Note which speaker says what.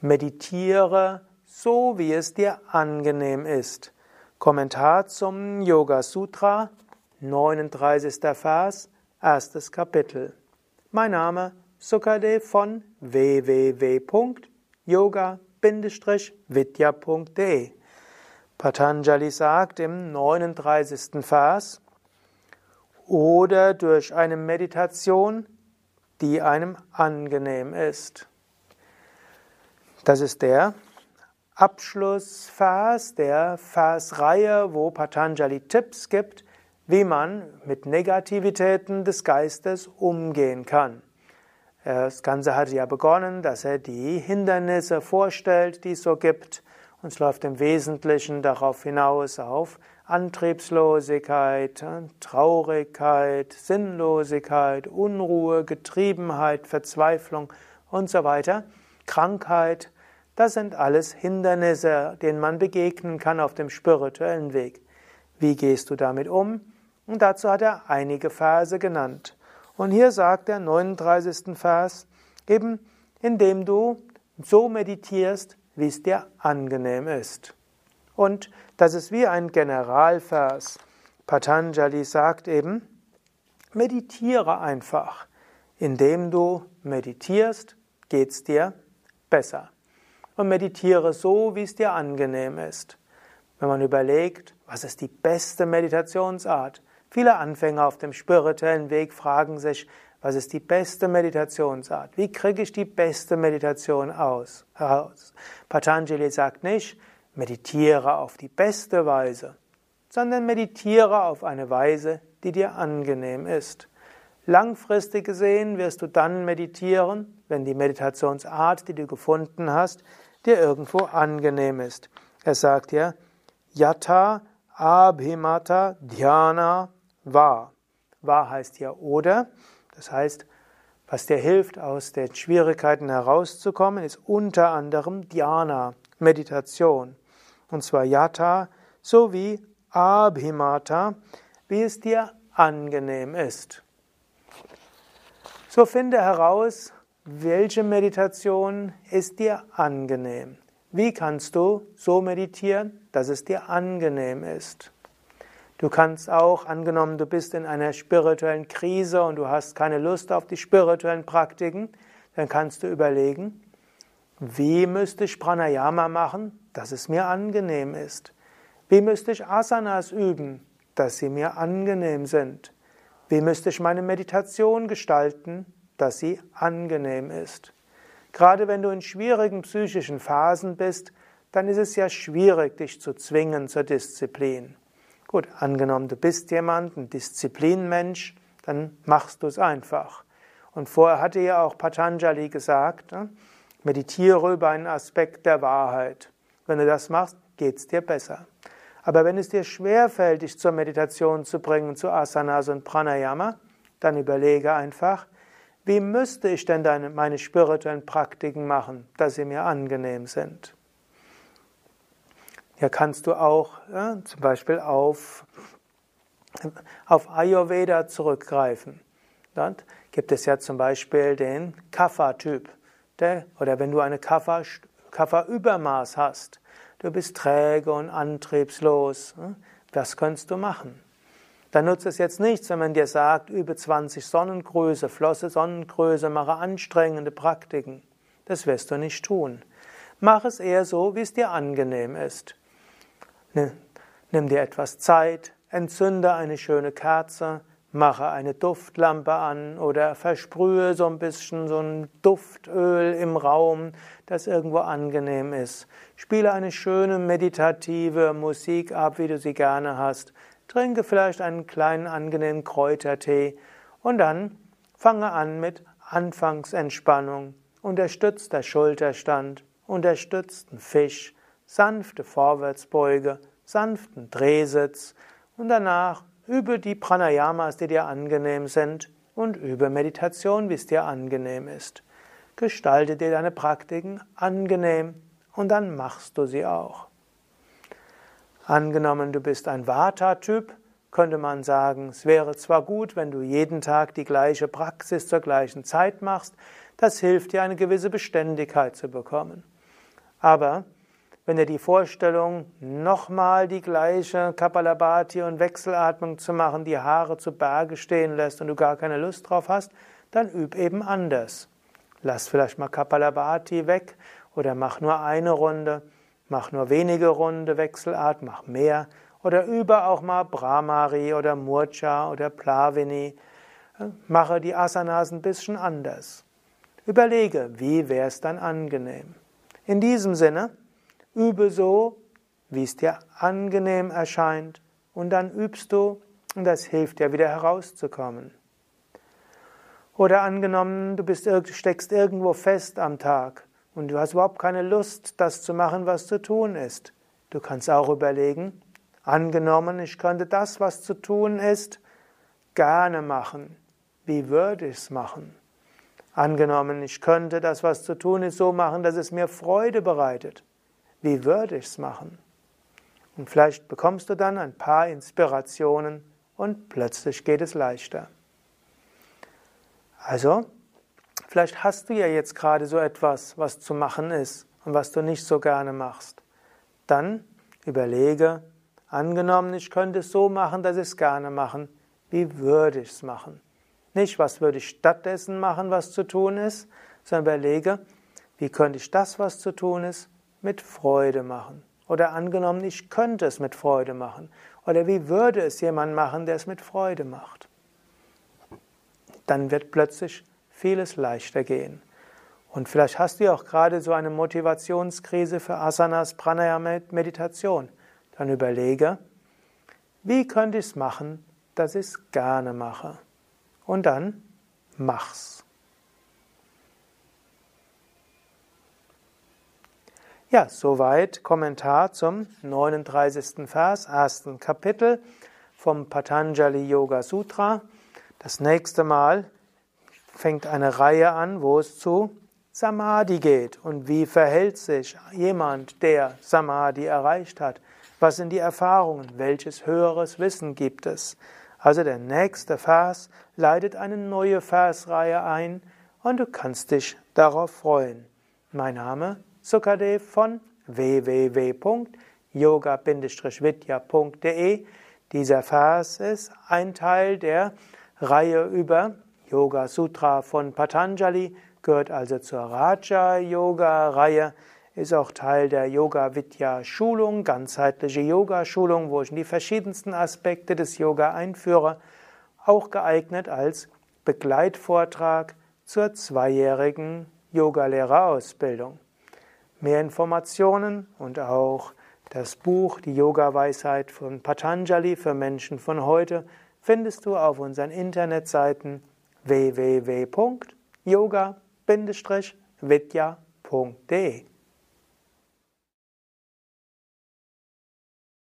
Speaker 1: Meditiere so, wie es dir angenehm ist. Kommentar zum Yoga Sutra, 39. Vers, erstes Kapitel. Mein Name Sukadev von www.yoga-vidya.de Patanjali sagt im 39. Vers, oder durch eine Meditation, die einem angenehm ist. Das ist der Abschlussvers der Versreihe, wo Patanjali Tipps gibt, wie man mit Negativitäten des Geistes umgehen kann. Das Ganze hatte ja begonnen, dass er die Hindernisse vorstellt, die es so gibt. Und es läuft im Wesentlichen darauf hinaus auf Antriebslosigkeit, Traurigkeit, Sinnlosigkeit, Unruhe, Getriebenheit, Verzweiflung und so weiter, Krankheit, das sind alles Hindernisse, denen man begegnen kann auf dem spirituellen Weg. Wie gehst du damit um? Und dazu hat er einige Verse genannt. Und hier sagt der 39. Vers, eben indem du so meditierst, wie es dir angenehm ist. Und das ist wie ein Generalvers. Patanjali sagt eben, meditiere einfach. Indem du meditierst, geht's dir besser und meditiere so, wie es dir angenehm ist. Wenn man überlegt, was ist die beste Meditationsart? Viele Anfänger auf dem spirituellen Weg fragen sich, was ist die beste Meditationsart? Wie kriege ich die beste Meditation aus? heraus? Patanjali sagt nicht, meditiere auf die beste Weise, sondern meditiere auf eine Weise, die dir angenehm ist. Langfristig gesehen wirst du dann meditieren, wenn die Meditationsart, die du gefunden hast, dir irgendwo angenehm ist. Er sagt ja, Yata Abhimata Dhyana Va. Va heißt ja oder. Das heißt, was dir hilft, aus den Schwierigkeiten herauszukommen, ist unter anderem Dhyana, Meditation. Und zwar Yata sowie Abhimata, wie es dir angenehm ist. So finde heraus, welche Meditation ist dir angenehm? Wie kannst du so meditieren, dass es dir angenehm ist? Du kannst auch, angenommen, du bist in einer spirituellen Krise und du hast keine Lust auf die spirituellen Praktiken, dann kannst du überlegen, wie müsste ich Pranayama machen, dass es mir angenehm ist? Wie müsste ich Asanas üben, dass sie mir angenehm sind? Wie müsste ich meine Meditation gestalten, dass sie angenehm ist. Gerade wenn du in schwierigen psychischen Phasen bist, dann ist es ja schwierig, dich zu zwingen zur Disziplin. Gut, angenommen, du bist jemand, ein Disziplinmensch, dann machst du es einfach. Und vorher hatte ja auch Patanjali gesagt, ne, meditiere über einen Aspekt der Wahrheit. Wenn du das machst, geht es dir besser. Aber wenn es dir schwerfällt, dich zur Meditation zu bringen, zu Asanas und Pranayama, dann überlege einfach, wie müsste ich denn meine spirituellen Praktiken machen, dass sie mir angenehm sind? Hier kannst du auch ja, zum Beispiel auf, auf Ayurveda zurückgreifen. Dort gibt es ja zum Beispiel den Kapha-Typ. Oder wenn du eine Kapha-Übermaß hast, du bist träge und antriebslos, was könntest du machen? Dann nutzt es jetzt nichts, wenn man dir sagt, übe 20 Sonnengröße, flosse Sonnengröße, mache anstrengende Praktiken. Das wirst du nicht tun. Mach es eher so, wie es dir angenehm ist. Nimm dir etwas Zeit, entzünde eine schöne Kerze, mache eine Duftlampe an oder versprühe so ein bisschen so ein Duftöl im Raum, das irgendwo angenehm ist. Spiele eine schöne meditative Musik ab, wie du sie gerne hast. Trinke vielleicht einen kleinen angenehmen Kräutertee und dann fange an mit Anfangsentspannung. Unterstützt der Schulterstand, unterstützt einen Fisch, sanfte Vorwärtsbeuge, sanften Drehsitz und danach übe die Pranayamas, die dir angenehm sind und übe Meditation, wie es dir angenehm ist. Gestalte dir deine Praktiken angenehm und dann machst du sie auch. Angenommen, du bist ein Vata-Typ, könnte man sagen, es wäre zwar gut, wenn du jeden Tag die gleiche Praxis zur gleichen Zeit machst, das hilft dir, eine gewisse Beständigkeit zu bekommen. Aber wenn dir die Vorstellung, nochmal die gleiche Kapalabhati und Wechselatmung zu machen, die Haare zu Berge stehen lässt und du gar keine Lust drauf hast, dann üb eben anders. Lass vielleicht mal Kapalabhati weg oder mach nur eine Runde, mach nur wenige Runde Wechselart, mach mehr oder übe auch mal Brahmari oder Murcha oder Plavini. Mache die Asanas ein bisschen anders. Überlege, wie wäre es dann angenehm. In diesem Sinne, Übe so, wie es dir angenehm erscheint, und dann übst du, und das hilft dir wieder herauszukommen. Oder angenommen, du bist, steckst irgendwo fest am Tag und du hast überhaupt keine Lust, das zu machen, was zu tun ist. Du kannst auch überlegen, angenommen, ich könnte das, was zu tun ist, gerne machen. Wie würde ich es machen? Angenommen, ich könnte das, was zu tun ist, so machen, dass es mir Freude bereitet. Wie würde ich es machen? Und vielleicht bekommst du dann ein paar Inspirationen und plötzlich geht es leichter. Also, vielleicht hast du ja jetzt gerade so etwas, was zu machen ist und was du nicht so gerne machst. Dann überlege, angenommen, ich könnte es so machen, dass ich es gerne machen. Wie würde ich es machen? Nicht, was würde ich stattdessen machen, was zu tun ist, sondern überlege, wie könnte ich das, was zu tun ist, mit Freude machen. Oder angenommen, ich könnte es mit Freude machen. Oder wie würde es jemand machen, der es mit Freude macht? Dann wird plötzlich vieles leichter gehen. Und vielleicht hast du ja auch gerade so eine Motivationskrise für Asanas, Pranayama, Meditation. Dann überlege, wie könnte ich es machen, dass ich es gerne mache? Und dann mach's. Ja, soweit Kommentar zum 39. Vers, ersten Kapitel vom Patanjali Yoga Sutra. Das nächste Mal fängt eine Reihe an, wo es zu Samadhi geht und wie verhält sich jemand, der Samadhi erreicht hat. Was sind die Erfahrungen? Welches höheres Wissen gibt es? Also der nächste Vers leitet eine neue Versreihe ein und du kannst dich darauf freuen. Mein Name Sukadev von www.yoga-vidya.de. Dieser Vers ist ein Teil der Reihe über Yoga Sutra von Patanjali, gehört also zur Raja Yoga Reihe, ist auch Teil der Yoga Vidya Schulung, ganzheitliche Yoga Schulung, wo ich in die verschiedensten Aspekte des Yoga einführe, auch geeignet als Begleitvortrag zur zweijährigen Yogalehrerausbildung. Mehr Informationen und auch das Buch Die Yoga-Weisheit von Patanjali für Menschen von heute findest du auf unseren Internetseiten www.yoga-vidya.de